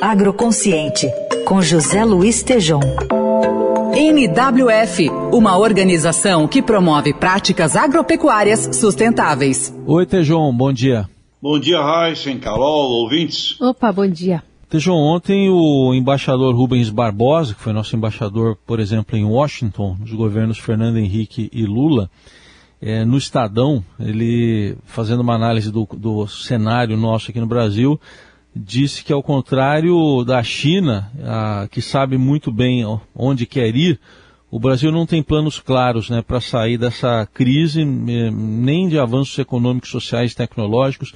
Agroconsciente, com José Luiz Tejom. NWF, uma organização que promove práticas agropecuárias sustentáveis. Oi, Tejon, bom dia. Bom dia, Raíssen, Carol, ouvintes. Opa, bom dia. Tejon, ontem o embaixador Rubens Barbosa, que foi nosso embaixador, por exemplo, em Washington, nos governos Fernando Henrique e Lula, é, no Estadão, ele fazendo uma análise do, do cenário nosso aqui no Brasil, disse que ao contrário da China, a, que sabe muito bem onde quer ir, o Brasil não tem planos claros né, para sair dessa crise, nem de avanços econômicos, sociais, tecnológicos.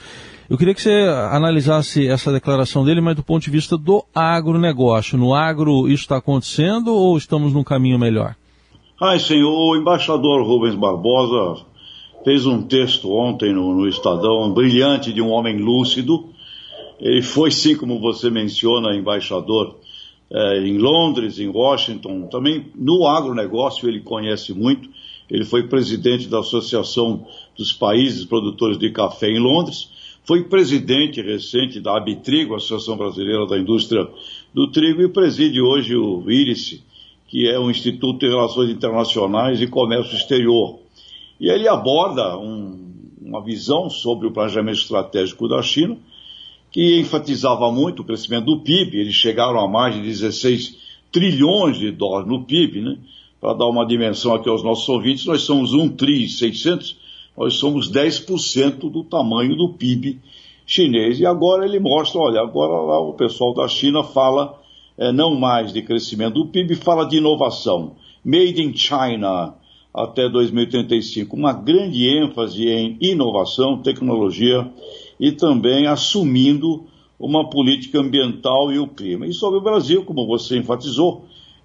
Eu queria que você analisasse essa declaração dele, mas do ponto de vista do agronegócio. No agro isso está acontecendo ou estamos num caminho melhor? Ai, senhor, o embaixador Rubens Barbosa fez um texto ontem no, no Estadão, brilhante, de um homem lúcido, ele foi, sim, como você menciona, embaixador é, em Londres, em Washington, também no agronegócio ele conhece muito. Ele foi presidente da Associação dos Países Produtores de Café em Londres, foi presidente recente da Abitrigo, Associação Brasileira da Indústria do Trigo, e preside hoje o IRIS, que é o Instituto de Relações Internacionais e Comércio Exterior. E ele aborda um, uma visão sobre o planejamento estratégico da China, que enfatizava muito o crescimento do PIB, eles chegaram a mais de 16 trilhões de dólares no PIB, né? Para dar uma dimensão aqui aos nossos ouvintes, nós somos 1 tri 600, nós somos 10% do tamanho do PIB chinês. E agora ele mostra, olha, agora lá o pessoal da China fala é, não mais de crescimento do PIB, fala de inovação. Made in China até 2035. Uma grande ênfase em inovação, tecnologia e também assumindo uma política ambiental e o clima. E sobre o Brasil, como você enfatizou,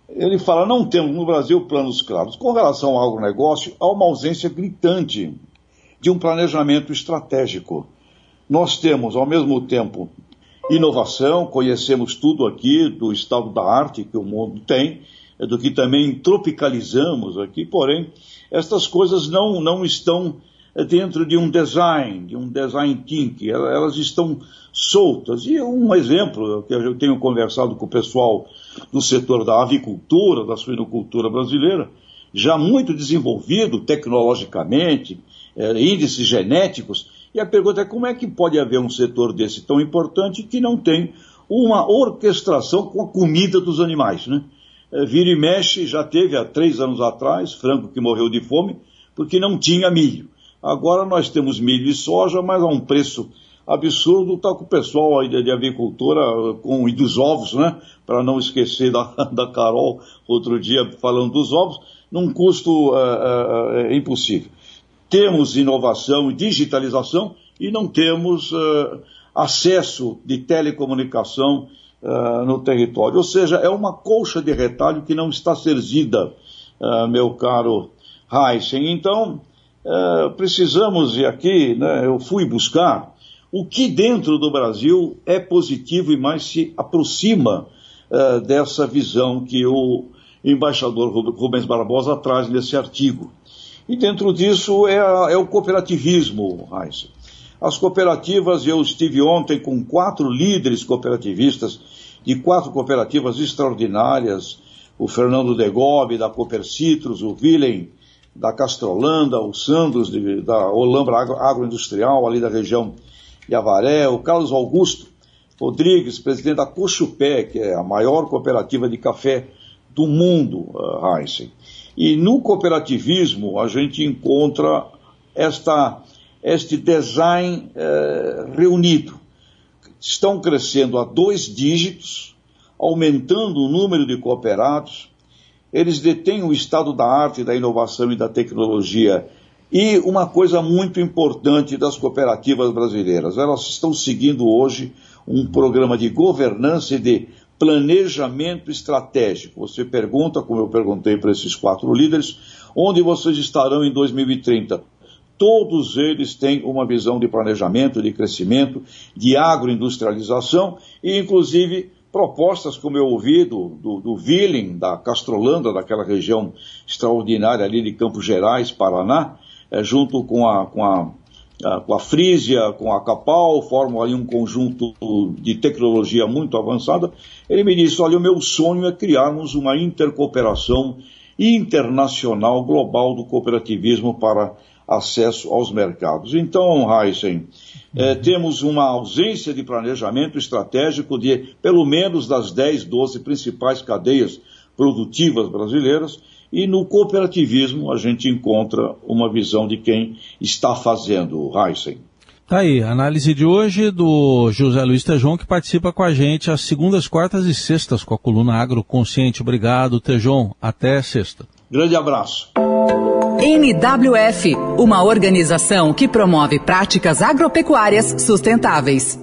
ele fala: não temos no Brasil planos claros. Com relação ao agronegócio, há uma ausência gritante de um planejamento estratégico. Nós temos, ao mesmo tempo, inovação, conhecemos tudo aqui do estado da arte que o mundo tem, do que também tropicalizamos aqui, porém, estas coisas não, não estão dentro de um design, de um design thinking, elas estão soltas. E um exemplo que eu tenho conversado com o pessoal do setor da avicultura, da suinocultura brasileira, já muito desenvolvido tecnologicamente, é, índices genéticos, e a pergunta é como é que pode haver um setor desse tão importante que não tem uma orquestração com a comida dos animais, né? É, vira e mexe, já teve há três anos atrás, frango que morreu de fome, porque não tinha milho. Agora nós temos milho e soja, mas a um preço absurdo, está com o pessoal aí de, de avicultura com, e dos ovos, né? Para não esquecer da, da Carol outro dia falando dos ovos, num custo é, é, impossível. Temos inovação e digitalização e não temos acesso de telecomunicação no território. Ou seja, é uma colcha de retalho que não está servida, meu caro Heisen. Então, é, precisamos, e aqui né, eu fui buscar, o que dentro do Brasil é positivo e mais se aproxima uh, dessa visão que o embaixador Rubens Barbosa traz nesse artigo. E dentro disso é, a, é o cooperativismo, Raíssa. As cooperativas, eu estive ontem com quatro líderes cooperativistas de quatro cooperativas extraordinárias, o Fernando Degobe, da Cooper Citrus, o Willem da Castrolanda, o Sandros de, da Olambra Agro, Agroindustrial, ali da região de Avaré, o Carlos Augusto Rodrigues, presidente da Cochupé, que é a maior cooperativa de café do mundo, uh, Heinzen. E no cooperativismo a gente encontra esta, este design uh, reunido. Estão crescendo a dois dígitos, aumentando o número de cooperados, eles detêm o estado da arte, da inovação e da tecnologia. E uma coisa muito importante das cooperativas brasileiras, elas estão seguindo hoje um programa de governança e de planejamento estratégico. Você pergunta, como eu perguntei para esses quatro líderes, onde vocês estarão em 2030? Todos eles têm uma visão de planejamento, de crescimento, de agroindustrialização e, inclusive, propostas, como eu ouvi, do, do, do da Castrolanda, daquela região extraordinária ali de Campos Gerais, Paraná, é, junto com a, com a com a Frisia, com a Capal, formam ali um conjunto de tecnologia muito avançada. Ele me disse: olha, o meu sonho é criarmos uma intercooperação internacional global do cooperativismo para acesso aos mercados. Então, Heisen, é, temos uma ausência de planejamento estratégico de pelo menos das 10, 12 principais cadeias produtivas brasileiras e no cooperativismo a gente encontra uma visão de quem está fazendo, Heisen. Tá aí, análise de hoje do José Luiz Tejon, que participa com a gente às segundas, quartas e sextas com a coluna Agroconsciente. Obrigado, Tejon. Até sexta. Grande abraço. NWF, uma organização que promove práticas agropecuárias sustentáveis.